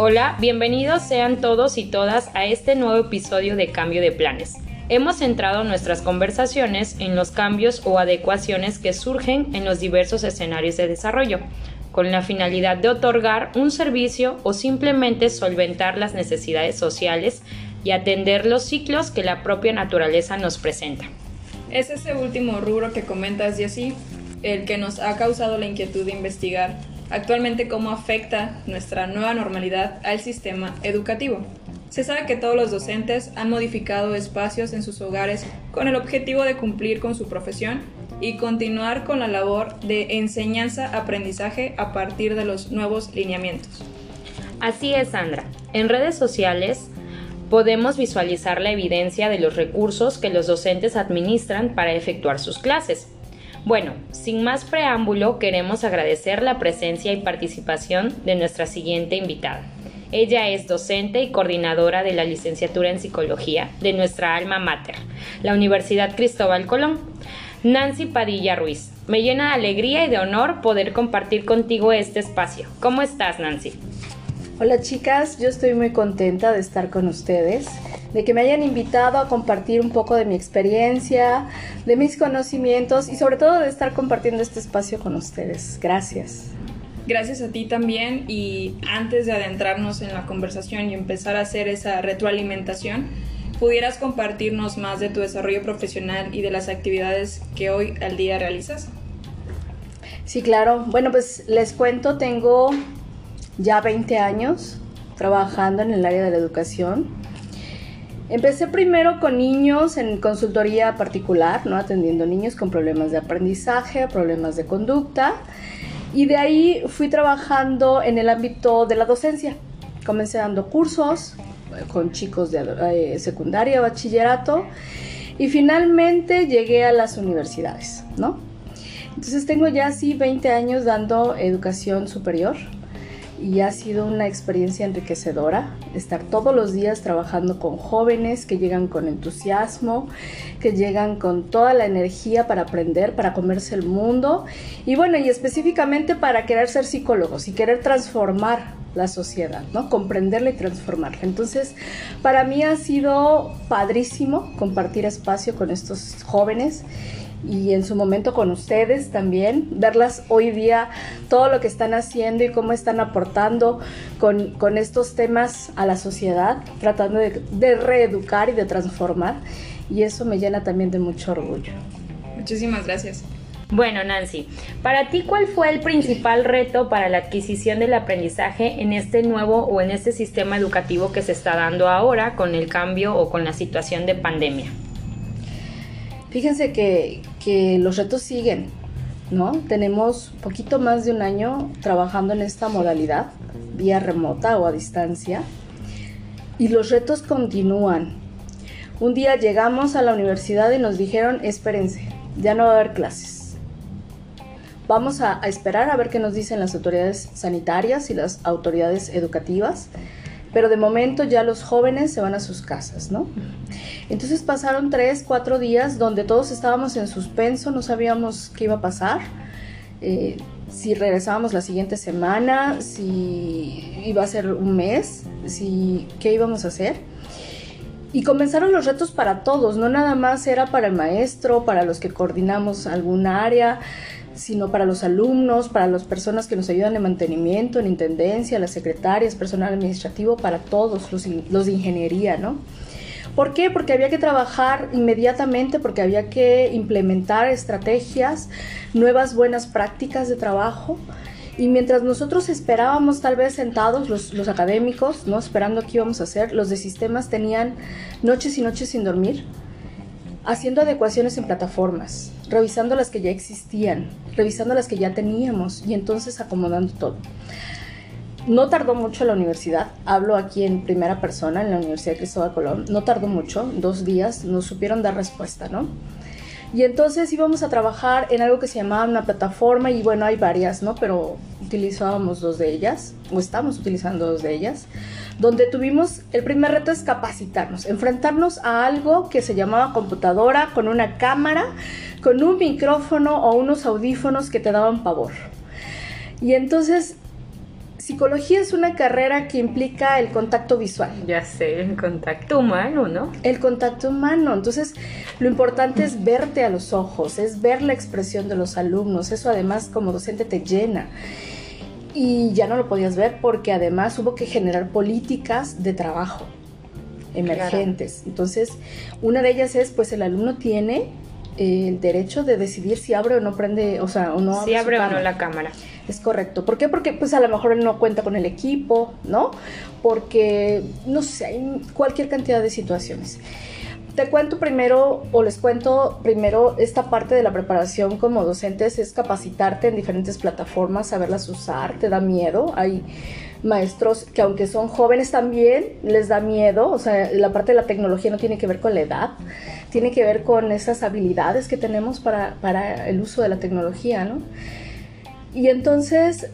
Hola, bienvenidos sean todos y todas a este nuevo episodio de Cambio de Planes. Hemos centrado nuestras conversaciones en los cambios o adecuaciones que surgen en los diversos escenarios de desarrollo, con la finalidad de otorgar un servicio o simplemente solventar las necesidades sociales y atender los ciclos que la propia naturaleza nos presenta. Es ese último rubro que comentas, así el que nos ha causado la inquietud de investigar actualmente cómo afecta nuestra nueva normalidad al sistema educativo. Se sabe que todos los docentes han modificado espacios en sus hogares con el objetivo de cumplir con su profesión y continuar con la labor de enseñanza-aprendizaje a partir de los nuevos lineamientos. Así es, Sandra. En redes sociales podemos visualizar la evidencia de los recursos que los docentes administran para efectuar sus clases. Bueno, sin más preámbulo, queremos agradecer la presencia y participación de nuestra siguiente invitada. Ella es docente y coordinadora de la licenciatura en psicología de nuestra alma mater, la Universidad Cristóbal Colón. Nancy Padilla Ruiz. Me llena de alegría y de honor poder compartir contigo este espacio. ¿Cómo estás, Nancy? Hola chicas, yo estoy muy contenta de estar con ustedes, de que me hayan invitado a compartir un poco de mi experiencia, de mis conocimientos y sobre todo de estar compartiendo este espacio con ustedes. Gracias. Gracias a ti también y antes de adentrarnos en la conversación y empezar a hacer esa retroalimentación, ¿pudieras compartirnos más de tu desarrollo profesional y de las actividades que hoy al día realizas? Sí, claro. Bueno, pues les cuento, tengo ya 20 años trabajando en el área de la educación. Empecé primero con niños en consultoría particular, ¿no? atendiendo niños con problemas de aprendizaje, problemas de conducta, y de ahí fui trabajando en el ámbito de la docencia. Comencé dando cursos eh, con chicos de eh, secundaria, bachillerato, y finalmente llegué a las universidades, ¿no? Entonces tengo ya así 20 años dando educación superior y ha sido una experiencia enriquecedora estar todos los días trabajando con jóvenes que llegan con entusiasmo, que llegan con toda la energía para aprender, para comerse el mundo y bueno, y específicamente para querer ser psicólogos y querer transformar la sociedad, ¿no? Comprenderla y transformarla. Entonces, para mí ha sido padrísimo compartir espacio con estos jóvenes y en su momento con ustedes también, verlas hoy día, todo lo que están haciendo y cómo están aportando con, con estos temas a la sociedad, tratando de, de reeducar y de transformar. Y eso me llena también de mucho orgullo. Muchísimas gracias. Bueno, Nancy, para ti, ¿cuál fue el principal reto para la adquisición del aprendizaje en este nuevo o en este sistema educativo que se está dando ahora con el cambio o con la situación de pandemia? Fíjense que, que los retos siguen, ¿no? Tenemos poquito más de un año trabajando en esta modalidad, vía remota o a distancia, y los retos continúan. Un día llegamos a la universidad y nos dijeron, espérense, ya no va a haber clases. Vamos a, a esperar a ver qué nos dicen las autoridades sanitarias y las autoridades educativas pero de momento ya los jóvenes se van a sus casas, ¿no? Entonces pasaron tres, cuatro días donde todos estábamos en suspenso, no sabíamos qué iba a pasar, eh, si regresábamos la siguiente semana, si iba a ser un mes, si qué íbamos a hacer. Y comenzaron los retos para todos, no nada más era para el maestro, para los que coordinamos algún área, sino para los alumnos, para las personas que nos ayudan en mantenimiento, en intendencia, las secretarias, personal administrativo, para todos los, los de ingeniería, ¿no? ¿Por qué? Porque había que trabajar inmediatamente, porque había que implementar estrategias, nuevas buenas prácticas de trabajo. Y mientras nosotros esperábamos tal vez sentados, los, los académicos, ¿no? esperando qué íbamos a hacer, los de sistemas tenían noches y noches sin dormir, haciendo adecuaciones en plataformas, revisando las que ya existían, revisando las que ya teníamos y entonces acomodando todo. No tardó mucho la universidad, hablo aquí en primera persona, en la Universidad de Cristóbal Colón, no tardó mucho, dos días, nos supieron dar respuesta, ¿no? Y entonces íbamos a trabajar en algo que se llamaba una plataforma y bueno, hay varias, ¿no? Pero utilizábamos dos de ellas, o estamos utilizando dos de ellas, donde tuvimos, el primer reto es capacitarnos, enfrentarnos a algo que se llamaba computadora con una cámara, con un micrófono o unos audífonos que te daban pavor. Y entonces Psicología es una carrera que implica el contacto visual. Ya sé, el contacto humano, ¿no? El contacto humano. Entonces, lo importante es verte a los ojos, es ver la expresión de los alumnos. Eso además como docente te llena. Y ya no lo podías ver porque además hubo que generar políticas de trabajo emergentes. Entonces, una de ellas es, pues el alumno tiene el derecho de decidir si abre o no prende, o sea, o no si abre o no la cámara. Es correcto. ¿Por qué? Porque pues a lo mejor él no cuenta con el equipo, ¿no? Porque, no sé, hay cualquier cantidad de situaciones. Te cuento primero, o les cuento primero, esta parte de la preparación como docentes es capacitarte en diferentes plataformas, saberlas usar, te da miedo. Hay maestros que aunque son jóvenes también les da miedo, o sea, la parte de la tecnología no tiene que ver con la edad, tiene que ver con esas habilidades que tenemos para, para el uso de la tecnología, ¿no? Y entonces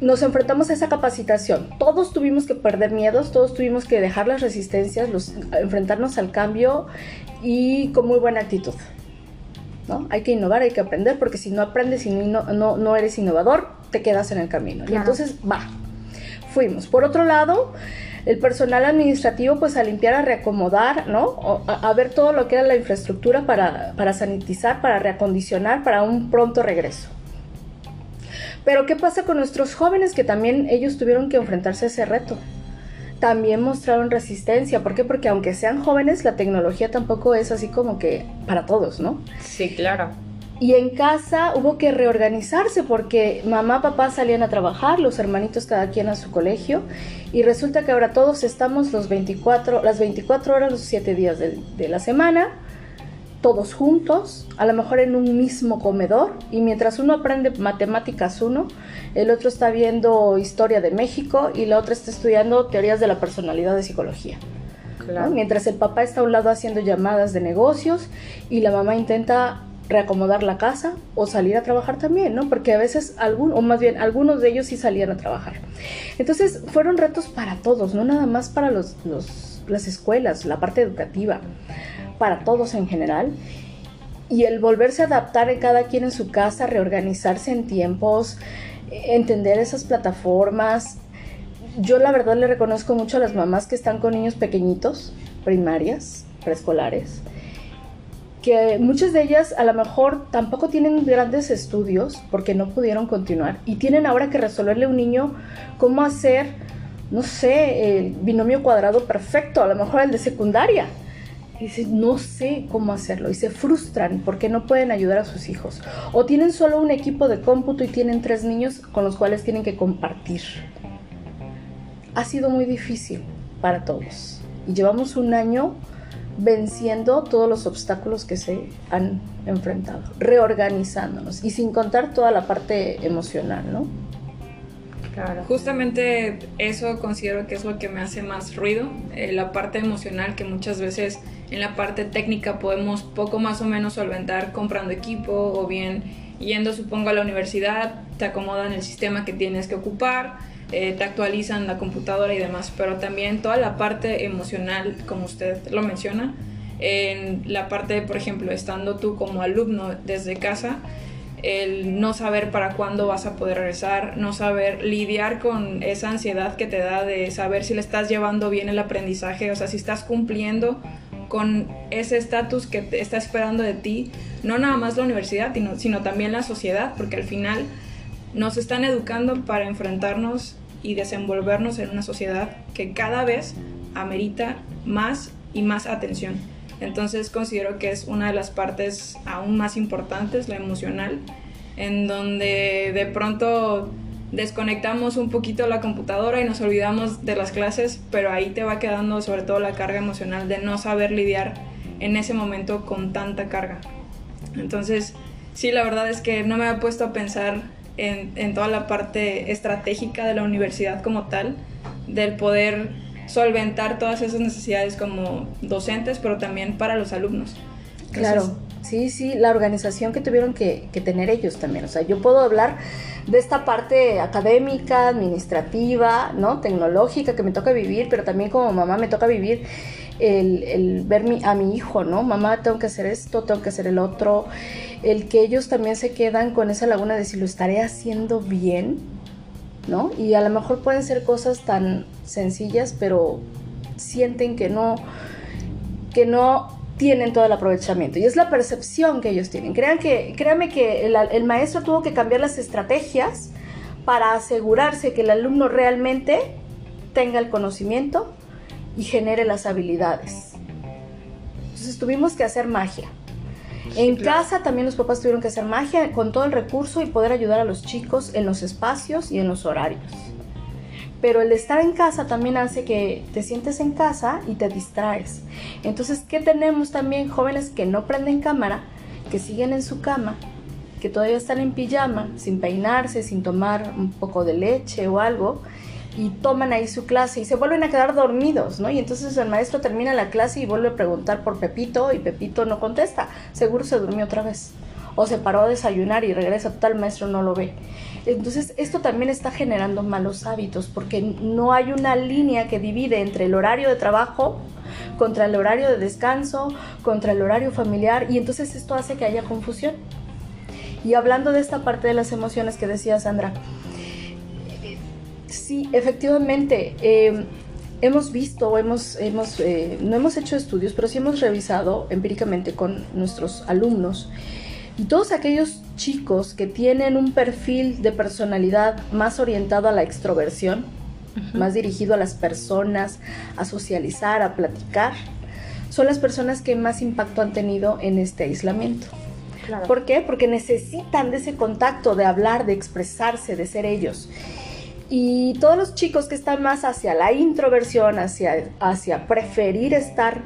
nos enfrentamos a esa capacitación. Todos tuvimos que perder miedos, todos tuvimos que dejar las resistencias, los, enfrentarnos al cambio y con muy buena actitud. ¿no? Hay que innovar, hay que aprender, porque si no aprendes y no, no, no eres innovador, te quedas en el camino. Y entonces, va, fuimos. Por otro lado, el personal administrativo, pues a limpiar, a reacomodar, ¿no? A, a ver todo lo que era la infraestructura para, para sanitizar, para reacondicionar, para un pronto regreso. Pero ¿qué pasa con nuestros jóvenes que también ellos tuvieron que enfrentarse a ese reto? También mostraron resistencia. ¿Por qué? Porque aunque sean jóvenes, la tecnología tampoco es así como que para todos, ¿no? Sí, claro. Y en casa hubo que reorganizarse porque mamá, papá salían a trabajar, los hermanitos cada quien a su colegio y resulta que ahora todos estamos los 24, las 24 horas, los 7 días de, de la semana todos juntos, a lo mejor en un mismo comedor, y mientras uno aprende matemáticas uno, el otro está viendo historia de México y la otra está estudiando teorías de la personalidad de psicología. Claro. ¿no? Mientras el papá está a un lado haciendo llamadas de negocios y la mamá intenta reacomodar la casa o salir a trabajar también, ¿no? Porque a veces algún, o más bien algunos de ellos sí salían a trabajar. Entonces fueron retos para todos, no nada más para los, los, las escuelas, la parte educativa para todos en general. Y el volverse a adaptar en cada quien en su casa, reorganizarse en tiempos, entender esas plataformas. Yo la verdad le reconozco mucho a las mamás que están con niños pequeñitos, primarias, preescolares, que muchas de ellas a lo mejor tampoco tienen grandes estudios porque no pudieron continuar y tienen ahora que resolverle a un niño cómo hacer, no sé, el binomio cuadrado perfecto, a lo mejor el de secundaria y dicen, no sé cómo hacerlo y se frustran porque no pueden ayudar a sus hijos. O tienen solo un equipo de cómputo y tienen tres niños con los cuales tienen que compartir. Ha sido muy difícil para todos y llevamos un año venciendo todos los obstáculos que se han enfrentado, reorganizándonos y sin contar toda la parte emocional, ¿no? Claro. Justamente eso considero que es lo que me hace más ruido, eh, la parte emocional que muchas veces en la parte técnica podemos poco más o menos solventar comprando equipo o bien yendo supongo a la universidad, te acomodan el sistema que tienes que ocupar, eh, te actualizan la computadora y demás, pero también toda la parte emocional, como usted lo menciona, en la parte, por ejemplo, estando tú como alumno desde casa, el no saber para cuándo vas a poder regresar, no saber lidiar con esa ansiedad que te da de saber si le estás llevando bien el aprendizaje, o sea, si estás cumpliendo con ese estatus que te está esperando de ti, no nada más la universidad, sino, sino también la sociedad, porque al final nos están educando para enfrentarnos y desenvolvernos en una sociedad que cada vez amerita más y más atención. Entonces considero que es una de las partes aún más importantes, la emocional, en donde de pronto desconectamos un poquito la computadora y nos olvidamos de las clases, pero ahí te va quedando sobre todo la carga emocional de no saber lidiar en ese momento con tanta carga. Entonces, sí, la verdad es que no me había puesto a pensar en, en toda la parte estratégica de la universidad como tal, del poder solventar todas esas necesidades como docentes, pero también para los alumnos. Claro, sí, sí, la organización que tuvieron que, tener ellos también. O sea, yo puedo hablar de esta parte académica, administrativa, ¿no? Tecnológica que me toca vivir, pero también como mamá me toca vivir el, el ver mi, a mi hijo, ¿no? Mamá, tengo que hacer esto, tengo que hacer el otro. El que ellos también se quedan con esa laguna de si lo estaré haciendo bien, ¿no? Y a lo mejor pueden ser cosas tan sencillas, pero sienten que no, que no tienen todo el aprovechamiento. Y es la percepción que ellos tienen. Crean que, créanme que el, el maestro tuvo que cambiar las estrategias para asegurarse que el alumno realmente tenga el conocimiento y genere las habilidades. Entonces tuvimos que hacer magia. En casa también los papás tuvieron que hacer magia con todo el recurso y poder ayudar a los chicos en los espacios y en los horarios. Pero el estar en casa también hace que te sientes en casa y te distraes. Entonces, ¿qué tenemos también? Jóvenes que no prenden cámara, que siguen en su cama, que todavía están en pijama, sin peinarse, sin tomar un poco de leche o algo, y toman ahí su clase y se vuelven a quedar dormidos, ¿no? Y entonces el maestro termina la clase y vuelve a preguntar por Pepito y Pepito no contesta, seguro se durmió otra vez. O se paró a desayunar y regresa, el maestro no lo ve. Entonces esto también está generando malos hábitos porque no hay una línea que divide entre el horario de trabajo contra el horario de descanso, contra el horario familiar y entonces esto hace que haya confusión. Y hablando de esta parte de las emociones que decía Sandra, Sí, efectivamente. Eh, hemos visto, hemos, hemos, eh, no hemos hecho estudios, pero sí hemos revisado empíricamente con nuestros alumnos. Y todos aquellos chicos que tienen un perfil de personalidad más orientado a la extroversión, más dirigido a las personas, a socializar, a platicar, son las personas que más impacto han tenido en este aislamiento. ¿Por qué? Porque necesitan de ese contacto, de hablar, de expresarse, de ser ellos. Y todos los chicos que están más hacia la introversión, hacia, hacia preferir estar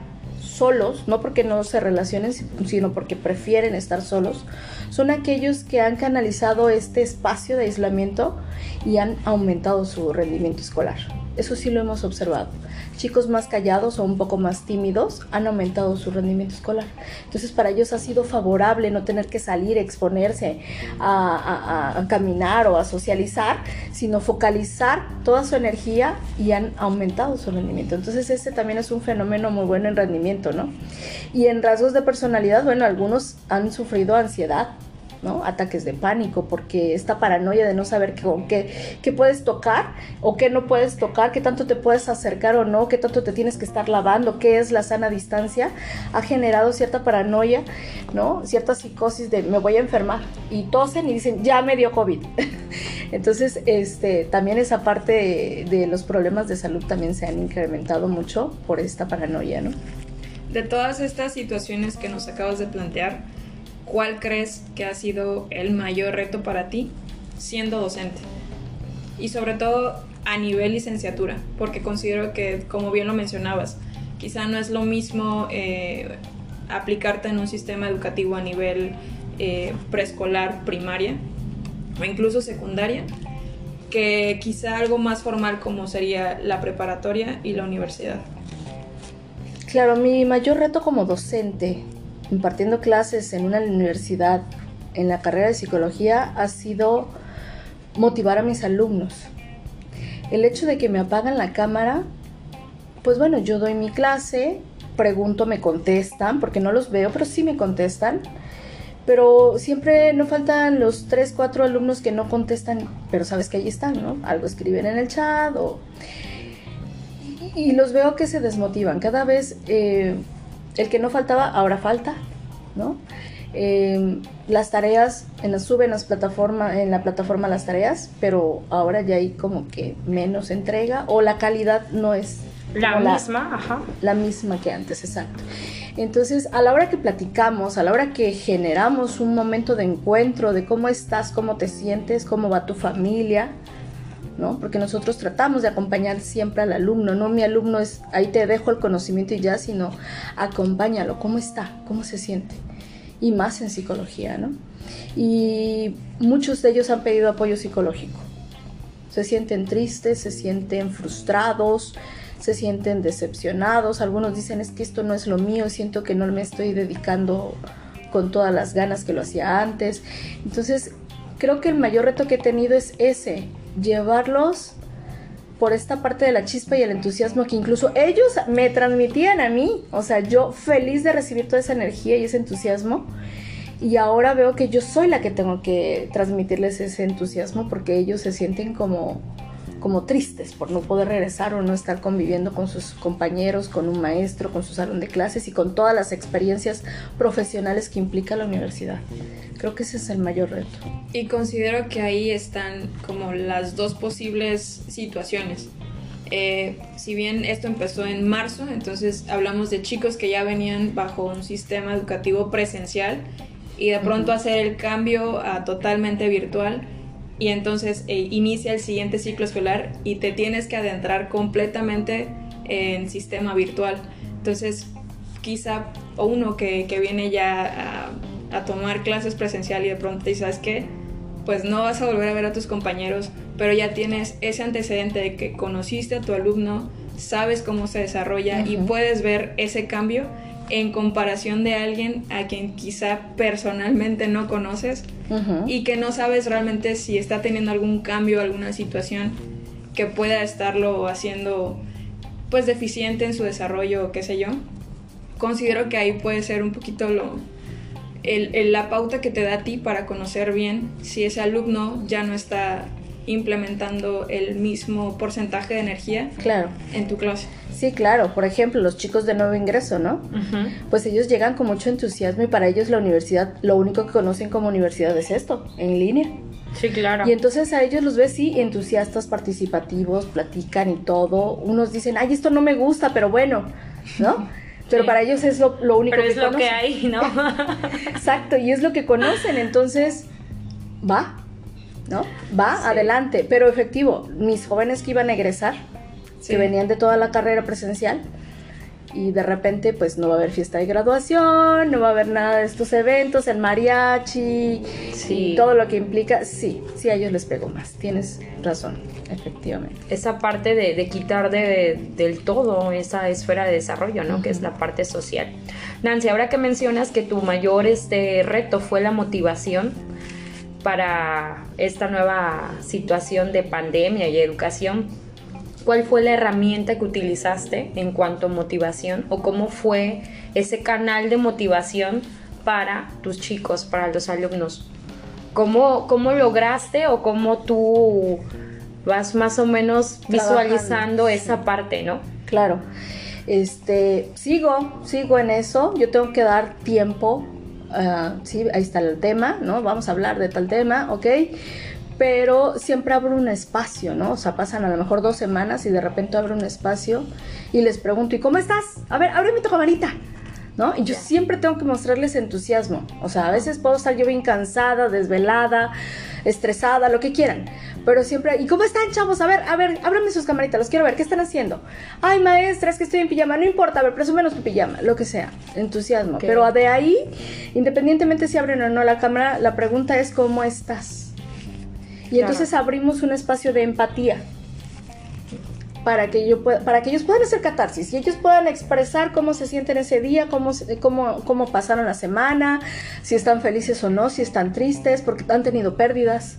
solos, no porque no se relacionen, sino porque prefieren estar solos, son aquellos que han canalizado este espacio de aislamiento y han aumentado su rendimiento escolar. Eso sí lo hemos observado chicos más callados o un poco más tímidos han aumentado su rendimiento escolar. Entonces para ellos ha sido favorable no tener que salir, exponerse a, caminar o a socializar, sino focalizar toda su energía y han aumentado su rendimiento. Entonces este también es un fenómeno muy bueno en rendimiento, ¿no? Y en rasgos de personalidad, bueno, algunos han sufrido ansiedad, ¿no? Ataques de pánico, porque esta paranoia de no saber qué, qué, puedes tocar o qué no puedes tocar, qué tanto te puedes acercar o no, qué tanto te tienes que estar lavando, qué es la sana distancia, ha generado cierta paranoia, ¿no? Cierta psicosis de me voy a enfermar y tosen y dicen ya me dio COVID. Entonces, este, también esa parte de, de los problemas de salud también se han incrementado mucho por esta paranoia, ¿no? De todas estas situaciones que nos acabas de plantear, ¿cuál crees que ha sido el mayor reto para ti siendo docente? Y sobre todo a nivel licenciatura, porque considero que, como bien lo mencionabas, quizá no es lo mismo eh, aplicarte en un sistema educativo a nivel eh, preescolar, primaria o incluso secundaria, que quizá algo más formal como sería la preparatoria y la universidad. Claro, mi mayor reto como docente impartiendo clases en una universidad en la carrera de psicología ha sido motivar a mis alumnos. El hecho de que me apagan la cámara, pues bueno, yo doy mi clase, pregunto, me contestan, porque no los veo, pero sí me contestan. Pero siempre no faltan los 3, 4 alumnos que no contestan, pero sabes que ahí están, ¿no? Algo escriben en el chat o... Y los veo que se desmotivan. Cada vez eh, el que no faltaba, ahora falta, ¿no? Em, las tareas en la, suben las plataforma, en la plataforma las tareas, pero ahora ya hay como que menos entrega o la calidad no es la misma, ajá. La misma que antes, exacto. Entonces, a la hora que platicamos, a la hora que generamos un momento de encuentro de cómo estás, cómo te sientes, cómo va tu familia, porque nosotros tratamos de acompañar siempre al alumno, no mi alumno es ahí te dejo el conocimiento y ya, sino acompáñalo, cómo está, cómo se siente. Y más en psicología, ¿no? Y muchos de ellos han pedido apoyo psicológico. Se sienten tristes, se sienten frustrados, se sienten decepcionados. Algunos dicen es que esto no es lo mío, siento que no me estoy dedicando con todas las ganas que lo hacía antes. Entonces, creo que el mayor reto que he tenido es ese, llevarlos por esta parte de la chispa y el entusiasmo que incluso ellos me transmitían a mí. O sea, yo feliz de recibir toda esa energía y ese entusiasmo. Y ahora veo que yo soy la que tengo que transmitirles ese entusiasmo porque ellos se sienten como, como tristes por no poder regresar o no estar conviviendo con sus compañeros, con un maestro, con su salón de clases y con todas las experiencias profesionales que implica la universidad. Creo que ese es el mayor reto. Y considero que ahí están como las dos posibles situaciones. Eh, si bien esto empezó en marzo, entonces hablamos de chicos que ya venían bajo un sistema educativo presencial y de pronto hacer el cambio a totalmente virtual y entonces eh, inicia el siguiente ciclo escolar y te tienes que adentrar completamente en sistema virtual. Entonces, quizá uno que, que viene ya a, a, tomar clases presencial y de pronto dice, ¿sabes qué? Pues no vas a volver a ver a tus compañeros, pero ya tienes ese antecedente de que conociste a tu alumno, sabes cómo se desarrolla uh -huh. y puedes ver ese cambio en comparación de alguien a quien quizá personalmente no conoces uh -huh. y que no sabes realmente si está teniendo algún cambio, alguna situación que pueda estarlo haciendo pues deficiente en su desarrollo o qué sé yo. Considero que ahí puede ser un poquito lo, el, el, la pauta que te da a ti para conocer bien si ese alumno ya no está implementando el mismo porcentaje de energía claro. en tu clase. Sí, claro. Por ejemplo, los chicos de nuevo ingreso, ¿no? Uh -huh. Pues ellos llegan con mucho entusiasmo y para ellos la universidad, lo único que conocen como universidad es esto, en línea. Sí, claro. Y entonces a ellos los ves, sí, entusiastas, participativos, platican y todo. Unos dicen, ay, esto no me gusta, pero bueno, ¿no? Pero sí. para ellos es lo, lo único pero que es lo que hay, ¿no? Exacto, y es lo que conocen. Entonces, va, ¿no? Va, sí. adelante. Pero efectivo, mis jóvenes que iban a egresar, sí. que venían de toda la carrera presencial, y de repente pues no va a haber fiesta de graduación, no va a haber nada de estos eventos, el mariachi, sí. todo lo que implica, sí, sí a ellos les pegó más, tienes razón, efectivamente. Esa parte de, de quitar de, del todo esa esfera de desarrollo, ¿no? Uh -huh. Que es la parte social. Nancy, ahora que mencionas que tu mayor este, reto fue la motivación, para esta nueva situación de pandemia y educación, ¿cuál fue la herramienta que utilizaste en cuanto a motivación o cómo fue ese canal de motivación para tus chicos, para los alumnos? ¿Cómo, cómo lograste o cómo tú vas más o menos visualizando esa parte, no? Claro. Este, sigo, sigo en eso. Yo tengo que dar tiempo Uh, sí, ahí está el tema, ¿no? Vamos a hablar de tal tema, ¿ok? Pero siempre abro un espacio, ¿no? O sea, pasan a lo mejor dos semanas y de repente abro un espacio y les pregunto, ¿y cómo estás? A ver, ábreme tu camarita, ¿no? Y yo siempre tengo que mostrarles entusiasmo. O sea, a veces puedo estar yo bien cansada, desvelada, estresada, lo que quieran. Pero siempre, ¿y cómo están, chavos? A ver, a ver, ábranme sus camaritas, los quiero ver, ¿qué están haciendo? Ay, maestra, es que estoy en pijama, no importa, a ver, presúmenos tu pijama, lo que sea, entusiasmo. Okay. Pero de ahí, independientemente si abren o no la cámara, la pregunta es ¿cómo estás? Y claro. entonces abrimos un espacio de empatía para que, yo pueda, para que ellos puedan hacer catarsis y ellos puedan expresar cómo se sienten ese día, cómo, cómo, cómo pasaron la semana, si están felices o no, si están tristes, porque han tenido pérdidas.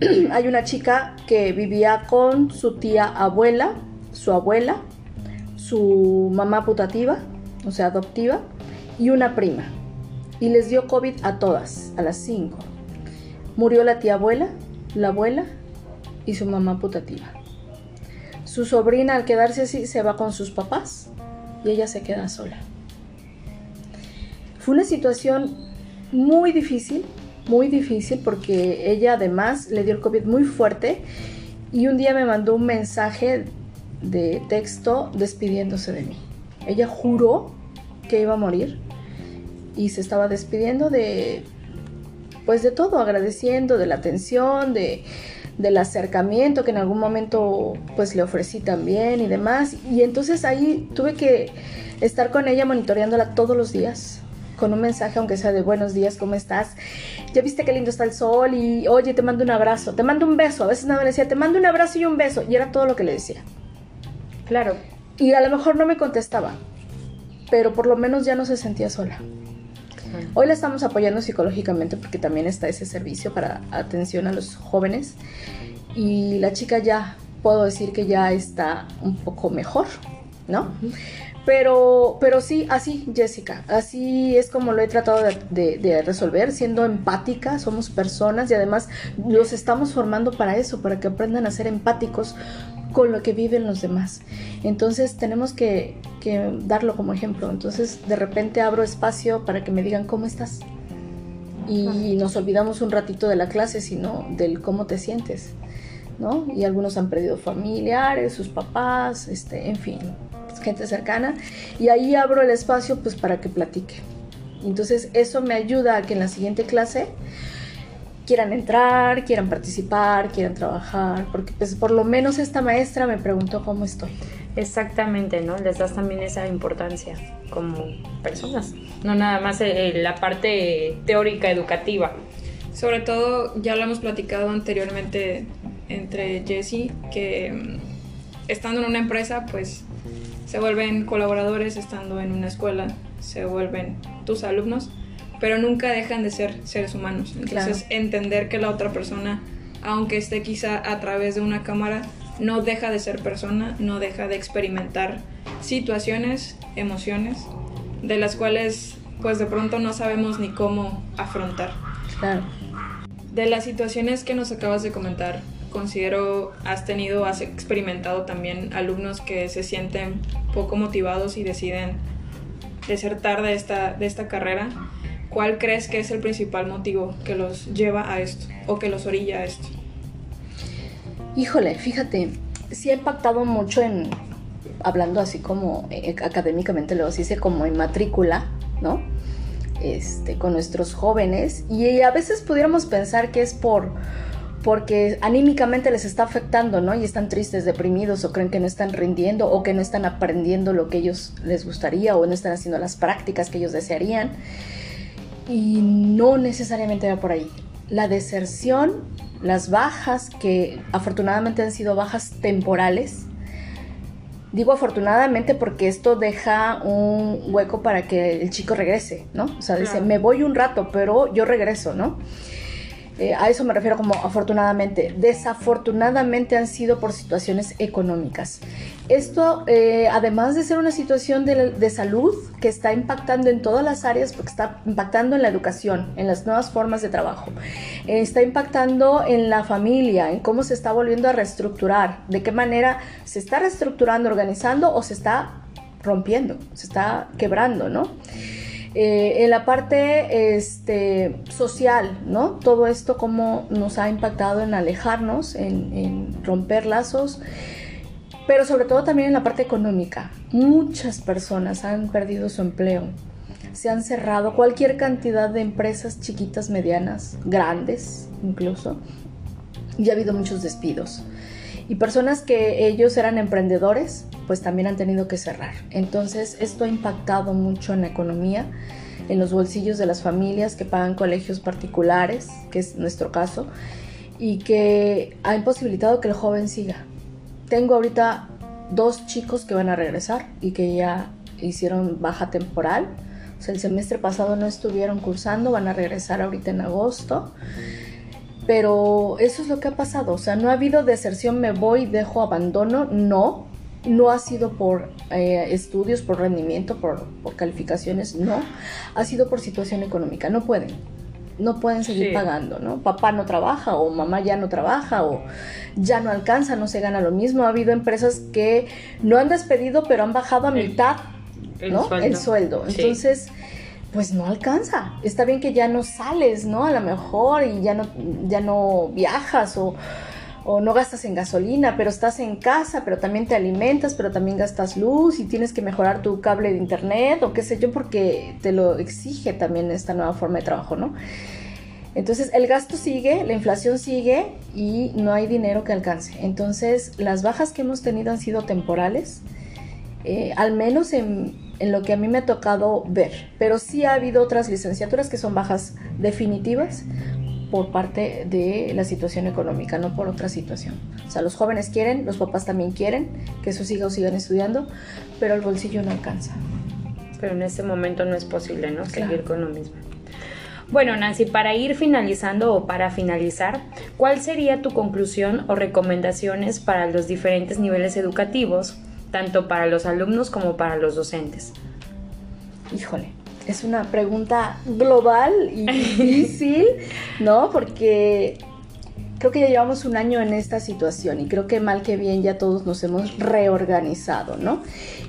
Hay una chica que vivía con su tía abuela, su abuela, su mamá putativa, o sea, adoptiva, y una prima. Y les dio COVID a todas, a las cinco. Murió la tía abuela, la abuela y su mamá putativa. Su sobrina al quedarse así se va con sus papás y ella se queda sola. Fue una situación muy difícil, muy difícil porque ella además le dio el COVID muy fuerte y un día me mandó un mensaje de texto despidiéndose de mí. Ella juró que iba a morir y se estaba despidiendo de pues de todo, agradeciendo de la atención, de, del acercamiento que en algún momento pues le ofrecí también y demás. Y entonces ahí tuve que estar con ella monitoreándola todos los días con un mensaje, aunque sea de buenos días, ¿cómo estás? Ya viste qué lindo está el sol y oye, te mando un abrazo, te mando un beso. A veces nada me decía, te mando un abrazo y un beso. Y era todo lo que le decía. Claro. Y a lo mejor no me contestaba, pero por lo menos ya no se sentía sola. Hoy la estamos apoyando psicológicamente porque también está ese servicio para atención a los jóvenes y la chica ya puedo decir que ya está un poco mejor, ¿no? Pero, pero sí, así, Jessica, así es como lo he tratado de, de, resolver, siendo empática, somos personas y además los estamos formando para eso, para que aprendan a ser empáticos con lo que viven los demás. Entonces tenemos que, que darlo como ejemplo. Entonces de repente abro espacio para que me digan cómo estás. Y nos olvidamos un ratito de la clase, sino del cómo te sientes. ¿no? Y algunos han perdido familiares, sus papás, este, en fin, gente cercana, y ahí abro el espacio pues para que platique. Entonces eso me ayuda a que en la siguiente clase quieran entrar, quieran participar, quieran trabajar, porque pues por lo menos esta maestra me preguntó cómo estoy. Exactamente, ¿no? Les das también esa importancia como personas, no nada más eh, la parte teórica educativa. Sobre todo, ya lo hemos platicado anteriormente entre Jesse, que mm, estando en una empresa, pues se vuelven colaboradores estando en una escuela, se vuelven tus alumnos, pero nunca dejan de ser seres humanos. Entonces, entender que la otra persona, aunque esté quizá a través de una cámara, no deja de ser persona, no deja de experimentar situaciones, emociones, de las cuales pues de pronto no sabemos ni cómo afrontar. Claro. De las situaciones que nos acabas de comentar, considero has tenido, has experimentado también alumnos que se sienten poco motivados y deciden desertar de esta, de esta carrera. ¿Cuál crees que es el principal motivo que los lleva a esto o que los orilla a esto? Híjole, fíjate, sí ha impactado mucho en, hablando así como eh, académicamente lo dice, como en matrícula, ¿no? Este, con nuestros jóvenes y a veces pudiéramos pensar que es por porque anímicamente les está afectando, ¿no? Y están tristes, deprimidos o creen que no están rindiendo o que no están aprendiendo lo que ellos les gustaría o no están haciendo las prácticas que ellos desearían. Y no necesariamente va por ahí. La deserción, las bajas, que afortunadamente han sido bajas temporales, Digo afortunadamente porque esto deja un hueco para que el chico regrese, ¿no? O sea, dice, me voy un rato, pero yo regreso, ¿no? Eh, a eso me refiero como afortunadamente. Desafortunadamente han sido por situaciones económicas. Esto, eh, además de ser una situación de, salud que está impactando en todas las áreas, porque está impactando en la educación, en las nuevas formas de trabajo, eh, está impactando en la familia, en cómo se está volviendo a reestructurar, de qué manera se está reestructurando, organizando o se está rompiendo, se está quebrando, ¿no? Eh, en la parte este, social, ¿no? Todo esto cómo nos ha impactado en alejarnos, en, romper lazos, pero sobre todo también en la parte económica. Muchas personas han perdido su empleo, se han cerrado cualquier cantidad de empresas chiquitas, medianas, grandes incluso, y ha habido muchos despidos. Y personas que ellos eran emprendedores, pues también han tenido que cerrar. Entonces esto ha impactado mucho en la economía, en los bolsillos de las familias que pagan colegios particulares, que es nuestro caso, y que ha imposibilitado que el joven siga. Tengo ahorita dos chicos que van a regresar y que ya hicieron baja temporal. O sea, el semestre pasado no estuvieron cursando, van a regresar ahorita en agosto. Pero eso es lo que ha pasado. O sea, no ha habido deserción, me voy, dejo, abandono. No, no ha sido por eh, estudios, por rendimiento, por, calificaciones, no. Ha sido por situación económica. No pueden. No pueden seguir pagando, ¿no? Papá no trabaja o mamá ya no trabaja o ya no alcanza, no se gana lo mismo. Ha habido empresas que no han despedido, pero han bajado a mitad, ¿no? El sueldo. Entonces pues no alcanza. Está bien que ya no sales, ¿no? A lo mejor y ya no, ya no viajas o o no gastas en gasolina, pero estás en casa, pero también te alimentas, pero también gastas luz y tienes que mejorar tu cable de internet o qué sé yo, porque te lo exige también esta nueva forma de trabajo, ¿no? Entonces el gasto sigue, la inflación sigue y no hay dinero que alcance. Entonces las bajas que hemos tenido han sido temporales, eh, al menos en, en lo que a mí me ha tocado ver, pero sí ha habido otras licenciaturas que son bajas definitivas por parte de la situación económica, no por otra situación. O sea, los jóvenes quieren, los papás también quieren que sus hijos sigan estudiando, pero el bolsillo no alcanza. Pero en este momento no es posible, ¿no? Seguir con lo mismo. Bueno, Nancy, para ir finalizando o para finalizar, ¿cuál sería tu conclusión o recomendaciones para los diferentes niveles educativos tanto para los alumnos como para los docentes? Híjole, es una pregunta global y difícil, ¿no? Porque creo que ya llevamos un año en esta situación y creo que mal que bien ya todos nos hemos reorganizado, ¿no?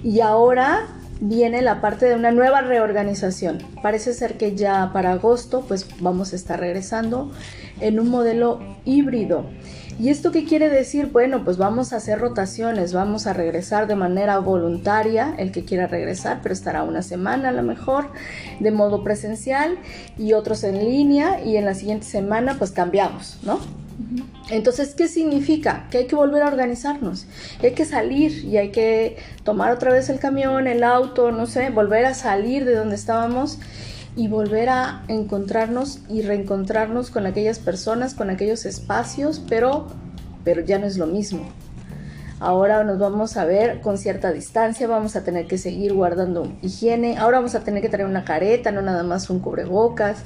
Y ahora viene la parte de una nueva reorganización. Parece ser que ya para agosto pues vamos a estar regresando en un modelo híbrido. ¿Y esto qué quiere decir? Bueno, pues vamos a hacer rotaciones, vamos a regresar de manera voluntaria, el que quiera regresar, pero estará una semana a lo mejor de modo presencial y otros en línea y en la siguiente semana pues cambiamos, ¿no? Entonces, ¿qué significa? Que hay que volver a organizarnos, hay que salir y hay que tomar otra vez el camión, el auto, no sé, volver a salir de donde estábamos y volver a encontrarnos y reencontrarnos con aquellas personas, con aquellos espacios, pero, pero ya no es lo mismo. Ahora nos vamos a ver con cierta distancia, vamos a tener que seguir guardando higiene, ahora vamos a tener que traer una careta, no nada más un cubrebocas,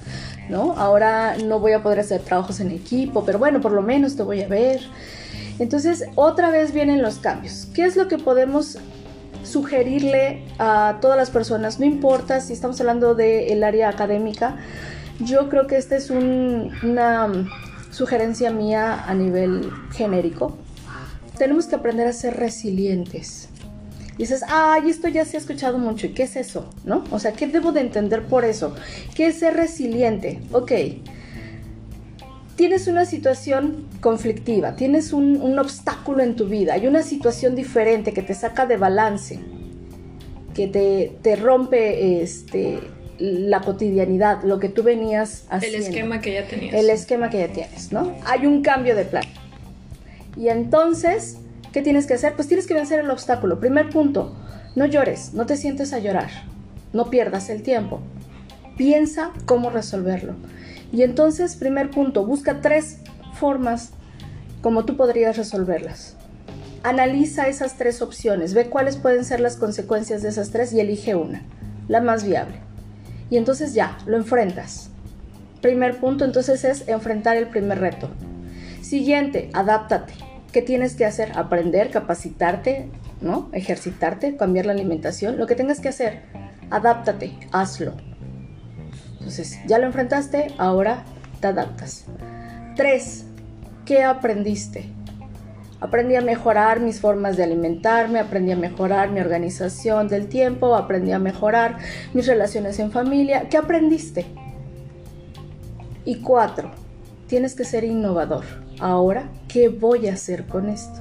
¿no? Ahora no voy a poder hacer trabajos en equipo, pero bueno, por lo menos te voy a ver. Entonces, otra vez vienen los cambios. ¿Qué es lo que podemos sugerirle a todas las personas? No importa si estamos hablando del área académica, yo creo que esta es una sugerencia mía a nivel genérico. Tenemos que aprender a ser resilientes. Dices, ay, esto ya se ha escuchado mucho. ¿Y qué es eso? ¿No? O sea, ¿qué debo de entender por eso? ¿Qué es ser resiliente? Ok. Tienes una situación conflictiva, tienes un, un obstáculo en tu vida, hay una situación diferente que te saca de balance, que te, te rompe este, la cotidianidad, lo que tú venías haciendo. El esquema que ya tenías. El esquema que ya tienes, ¿no? Hay un cambio de plan. Y entonces ¿Qué tienes que hacer? Pues tienes que vencer el obstáculo. Primer punto, no llores, no te sientes a llorar, no pierdas el tiempo. Piensa cómo resolverlo. Y entonces, primer punto, busca tres formas como tú podrías resolverlas. Analiza esas tres opciones, ve cuáles pueden ser las consecuencias de esas tres y elige una, la más viable. Y entonces ya, lo enfrentas. Primer punto entonces es enfrentar el primer reto. Siguiente, adáptate ¿Qué tienes que hacer? Aprender, capacitarte, ¿no? Ejercitarte, cambiar la alimentación, lo que tengas que hacer. Adáptate, hazlo. Entonces, ya lo enfrentaste, ahora te adaptas. Tres, ¿qué aprendiste? Aprendí a mejorar mis formas de alimentarme, aprendí a mejorar mi organización del tiempo, aprendí a mejorar mis relaciones en familia. ¿Qué aprendiste? Y cuatro, tienes que ser innovador. Ahora, ¿qué voy a hacer con esto?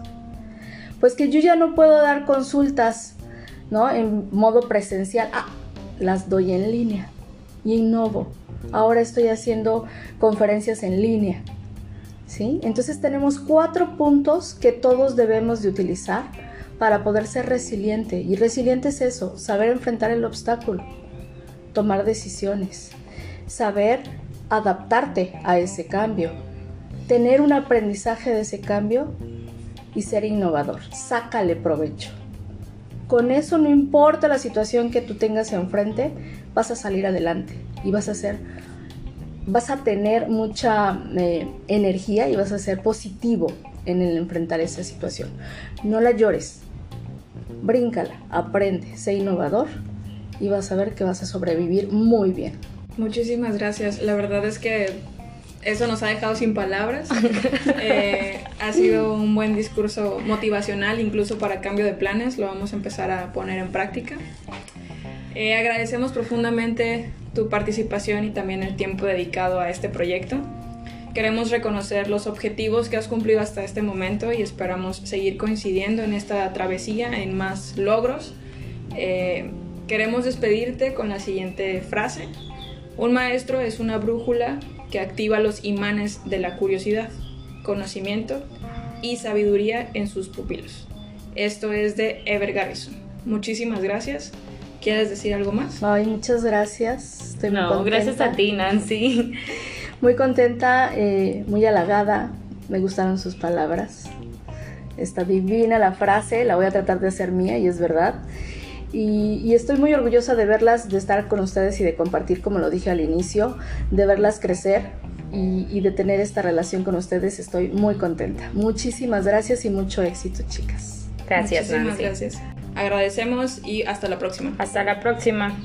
Pues que yo ya no puedo dar consultas, ¿no? En modo presencial. Ah, las doy en línea y innovo. Ahora estoy haciendo conferencias en línea. ¿Sí? Entonces tenemos cuatro puntos que todos debemos de utilizar para poder ser resiliente. Y resiliente es eso, saber enfrentar el obstáculo, tomar decisiones, saber adaptarte a ese cambio, tener un aprendizaje de ese cambio y ser innovador. Sácale provecho. Con eso no importa la situación que tú tengas enfrente, vas a salir adelante y vas a ser vas a tener mucha eh, energía y vas a ser positivo en el enfrentar esa situación. No la llores, bríncala, aprende, sé innovador y vas a ver que vas a sobrevivir muy bien. Muchísimas gracias. La verdad es que eso nos ha dejado sin palabras. Eh, ha sido un buen discurso motivacional, incluso para cambio de planes. Lo vamos a empezar a poner en práctica. Eh, agradecemos profundamente tu participación y también el tiempo dedicado a este proyecto. Queremos reconocer los objetivos que has cumplido hasta este momento y esperamos seguir coincidiendo en esta travesía en más logros. Eh, queremos despedirte con la siguiente frase. Un maestro es una brújula que activa los imanes de la curiosidad, conocimiento y sabiduría en sus pupilos. Esto es de Ever Garrison. Muchísimas gracias. ¿Quieres decir algo más? Ay, muchas gracias. Estoy no, gracias a ti, Nancy. Muy contenta, eh, muy halagada. Me gustaron sus palabras. Está divina la frase, la voy a tratar de hacer mía y es verdad. Y, estoy muy orgullosa de verlas, de estar con ustedes y de compartir, como lo dije al inicio, de verlas crecer y, de tener esta relación con ustedes. Estoy muy contenta. Muchísimas gracias y mucho éxito, chicas. Gracias, Muchísimas gracias. Agradecemos y hasta la próxima. Hasta la próxima.